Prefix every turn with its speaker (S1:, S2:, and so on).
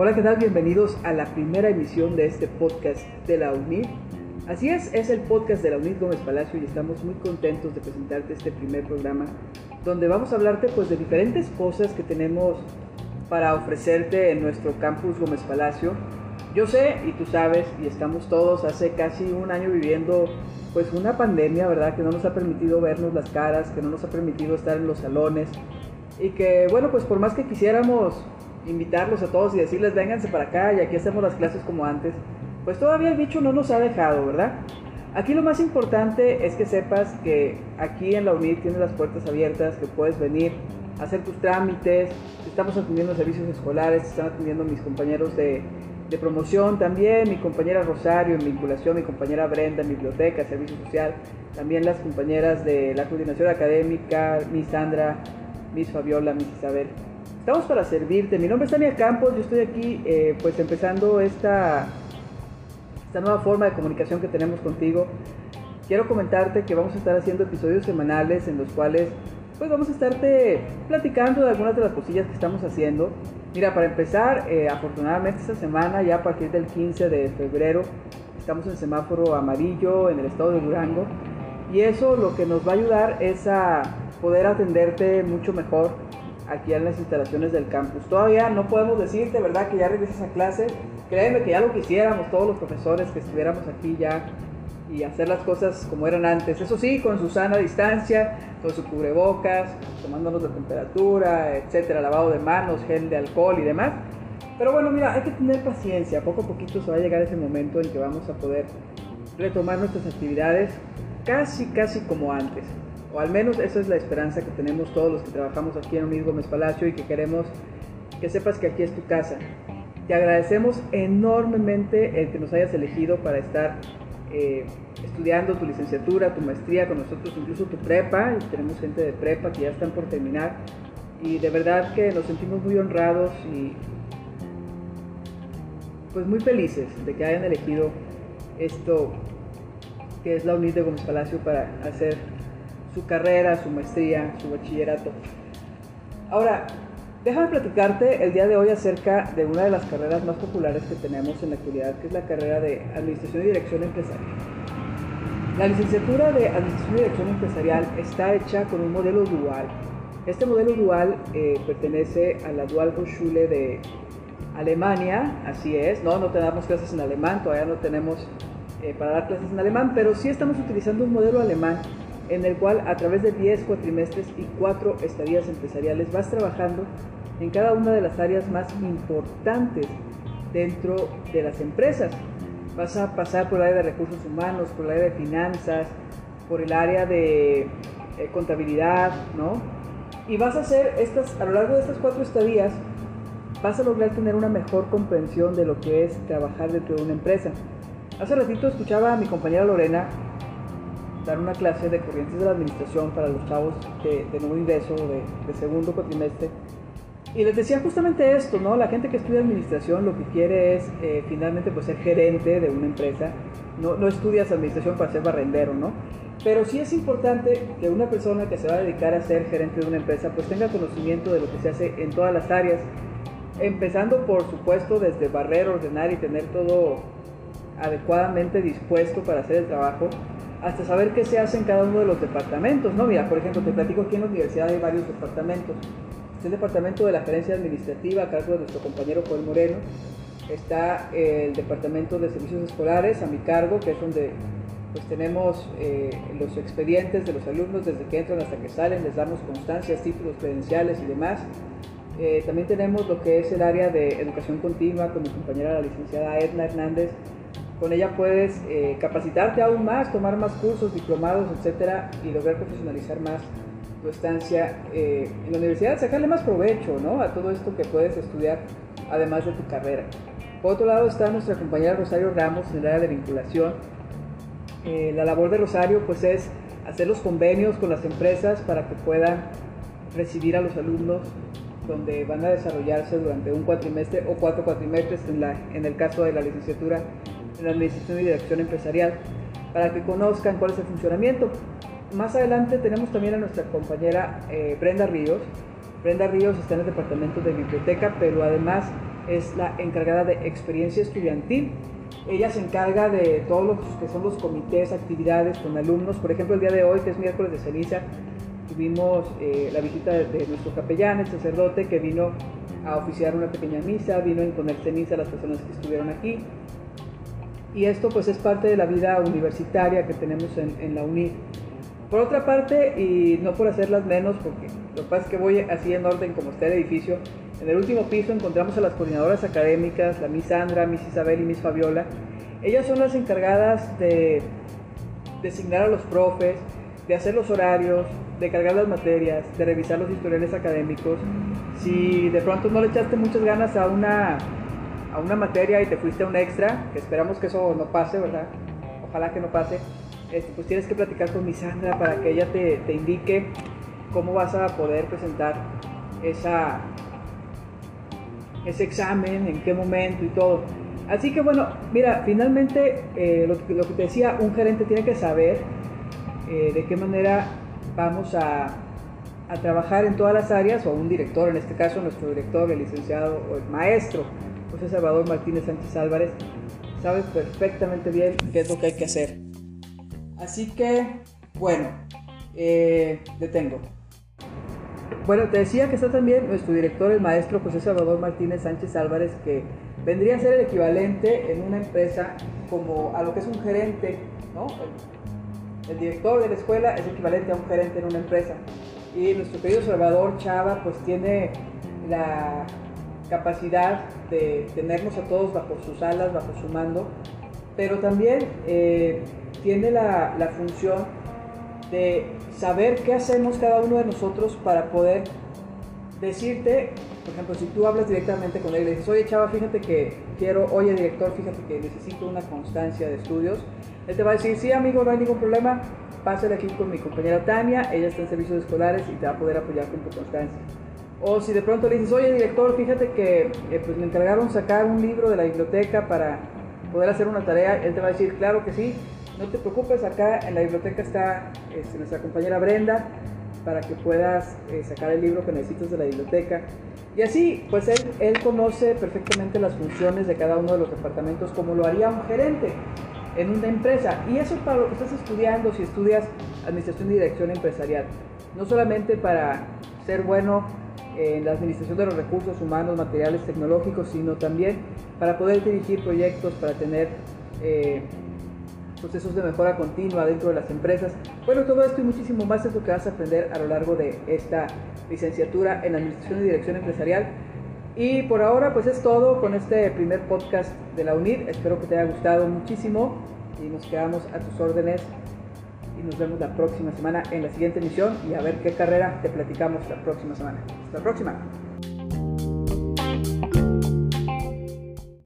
S1: Hola, ¿qué tal? Bienvenidos a la primera emisión de este podcast de la UNID. Así es, es el podcast de la UNID Gómez Palacio y estamos muy contentos de presentarte este primer programa donde vamos a hablarte pues de diferentes cosas que tenemos para ofrecerte en nuestro campus Gómez Palacio. Yo sé y tú sabes y estamos todos hace casi un año viviendo pues una pandemia, ¿verdad? Que no nos ha permitido vernos las caras, que no nos ha permitido estar en los salones y que bueno pues por más que quisiéramos invitarlos a todos y decirles vénganse para acá y aquí hacemos las clases como antes, pues todavía el bicho no nos ha dejado, ¿verdad? Aquí lo más importante es que sepas que aquí en la UNID tienes las puertas abiertas, que puedes venir a hacer tus trámites, estamos atendiendo servicios escolares, están atendiendo mis compañeros de, de promoción también, mi compañera Rosario en vinculación, mi compañera Brenda en biblioteca, servicio social, también las compañeras de la coordinación académica, mi Sandra, Miss Fabiola, Miss Isabel. Estamos para servirte. Mi nombre es Tania Campos. Yo estoy aquí, eh, pues empezando esta, esta nueva forma de comunicación que tenemos contigo. Quiero comentarte que vamos a estar haciendo episodios semanales en los cuales, pues vamos a estarte platicando de algunas de las cosillas que estamos haciendo. Mira, para empezar, eh, afortunadamente esta semana, ya a partir del 15 de febrero, estamos en semáforo amarillo en el estado de Durango. Y eso lo que nos va a ayudar es a poder atenderte mucho mejor aquí en las instalaciones del campus. Todavía no podemos decirte, ¿verdad?, que ya regreses a clase. Créeme que ya lo quisiéramos todos los profesores que estuviéramos aquí ya y hacer las cosas como eran antes. Eso sí, con su sana distancia, con su cubrebocas, tomándonos de temperatura, etcétera, lavado de manos, gel de alcohol y demás. Pero bueno, mira, hay que tener paciencia. Poco a poquito se va a llegar ese momento en que vamos a poder retomar nuestras actividades casi, casi como antes o al menos esa es la esperanza que tenemos todos los que trabajamos aquí en Unid Gómez Palacio y que queremos que sepas que aquí es tu casa. Te agradecemos enormemente el que nos hayas elegido para estar eh, estudiando tu licenciatura, tu maestría con nosotros, incluso tu prepa. Tenemos gente de prepa que ya están por terminar y de verdad que nos sentimos muy honrados y pues muy felices de que hayan elegido esto que es la UNID de Gómez Palacio para hacer su carrera, su maestría, su bachillerato. Ahora, déjame platicarte el día de hoy acerca de una de las carreras más populares que tenemos en la actualidad, que es la carrera de Administración y Dirección Empresarial. La licenciatura de Administración y Dirección Empresarial está hecha con un modelo dual. Este modelo dual eh, pertenece a la Dual Hochschule de Alemania, así es, no, no tenemos clases en alemán, todavía no tenemos eh, para dar clases en alemán, pero sí estamos utilizando un modelo alemán en el cual a través de 10 cuatrimestres y 4 estadías empresariales vas trabajando en cada una de las áreas más importantes dentro de las empresas. Vas a pasar por el área de recursos humanos, por el área de finanzas, por el área de eh, contabilidad, ¿no? Y vas a hacer estas, a lo largo de estas cuatro estadías, vas a lograr tener una mejor comprensión de lo que es trabajar dentro de una empresa. Hace ratito escuchaba a mi compañera Lorena dar una clase de corrientes de la administración para los chavos de, nuevo ingreso, de, segundo cuatrimestre. Y les decía justamente esto, ¿no? La gente que estudia administración lo que quiere es eh, finalmente pues ser gerente de una empresa. No, no estudias administración para ser barrendero, ¿no? Pero sí es importante que una persona que se va a dedicar a ser gerente de una empresa pues tenga conocimiento de lo que se hace en todas las áreas. Empezando por supuesto desde barrer, ordenar y tener todo adecuadamente dispuesto para hacer el trabajo hasta saber qué se hace en cada uno de los departamentos, ¿no? Mira, por ejemplo, te platico aquí en la universidad hay varios departamentos. Está el departamento de la gerencia administrativa a cargo de nuestro compañero Joel Moreno. Está el departamento de servicios escolares a mi cargo, que es donde pues tenemos eh, los expedientes de los alumnos desde que entran hasta que salen, les damos constancias, títulos, credenciales y demás. Eh, también tenemos lo que es el área de educación continua con mi compañera la licenciada Edna Hernández, con ella puedes eh, capacitarte aún más, tomar más cursos, diplomados, etcétera, y lograr profesionalizar más tu estancia eh, en la universidad, sacarle más provecho ¿no? a todo esto que puedes estudiar además de tu carrera. Por otro lado está nuestra compañera Rosario Ramos en el área de vinculación. Eh, la labor de Rosario pues es hacer los convenios con las empresas para que puedan recibir a los alumnos donde van a desarrollarse durante un cuatrimestre o cuatro cuatrimestres en, el caso de la licenciatura en la Administración y Dirección Empresarial, para que conozcan cuál es el funcionamiento. Más adelante tenemos también a nuestra compañera eh, Brenda Ríos. Brenda Ríos está en el departamento de biblioteca, pero además es la encargada de experiencia estudiantil. Ella se encarga de todos los que son los comités, actividades con alumnos. Por ejemplo, el día de hoy, que es miércoles de ceniza, tuvimos eh, la visita de, nuestro capellán, el sacerdote, que vino a oficiar una pequeña misa, vino a imponer ceniza a las personas que estuvieron aquí. Y esto pues es parte de la vida universitaria que tenemos en, la UNID. Por otra parte, y no por hacerlas menos, porque lo que pasa es que voy así en orden como está el edificio, en el último piso encontramos a las coordinadoras académicas, la Miss Sandra, Miss Isabel y Miss Fabiola. Ellas son las encargadas de designar a los profes, de hacer los horarios, de cargar las materias, de revisar los historiales académicos. Si de pronto no le echaste muchas ganas a una, una materia y te fuiste a un extra, que esperamos que eso no pase, ¿verdad? Ojalá que no pase este, pues tienes que platicar con mi Sandra para que ella te, te, indique cómo vas a poder presentar esa, ese examen, en qué momento y todo. Así que bueno, mira, finalmente eh, lo, lo, que te decía, un gerente tiene que saber eh, de qué manera vamos a, a, trabajar en todas las áreas, o un director, en este caso nuestro director, el licenciado o el maestro, José Salvador Martínez Sánchez Álvarez, sabe perfectamente bien qué es lo que hay que hacer. Así que, bueno, eh, detengo. Bueno, te decía que está también nuestro director, el maestro José Salvador Martínez Sánchez Álvarez, que vendría a ser el equivalente en una empresa como a lo que es un gerente, ¿no? El, el director de la escuela es equivalente a un gerente en una empresa. Y nuestro querido Salvador Chava, pues tiene la capacidad de tenernos a todos bajo sus alas, bajo su mando, pero también eh, tiene la, la, función de saber qué hacemos cada uno de nosotros para poder decirte, por ejemplo, si tú hablas directamente con él y le dices, oye chava, fíjate que quiero, oye director, fíjate que necesito una constancia de estudios, él te va a decir, sí amigo, no hay ningún problema, pásale aquí con mi compañera Tania, ella está en servicios escolares y te va a poder apoyar con tu constancia. O si de pronto le dices, oye director, fíjate que eh, pues me encargaron sacar un libro de la biblioteca para poder hacer una tarea, él te va a decir, claro que sí, no te preocupes, acá en la biblioteca está este, nuestra compañera Brenda para que puedas eh, sacar el libro que necesitas de la biblioteca. Y así, pues él, él conoce perfectamente las funciones de cada uno de los departamentos como lo haría un gerente en una empresa. Y eso para lo que estás estudiando, si estudias Administración y Dirección Empresarial. No solamente para ser bueno en la administración de los recursos humanos, materiales, tecnológicos, sino también para poder dirigir proyectos, para tener eh, procesos de mejora continua dentro de las empresas. Bueno, todo esto y muchísimo más es lo que vas a aprender a lo largo de esta licenciatura en Administración y Dirección Empresarial. Y por ahora pues es todo con este primer podcast de la UNID. Espero que te haya gustado muchísimo y nos quedamos a tus órdenes y nos vemos la próxima semana en la siguiente emisión y a ver qué carrera te platicamos la próxima semana. Hasta la próxima.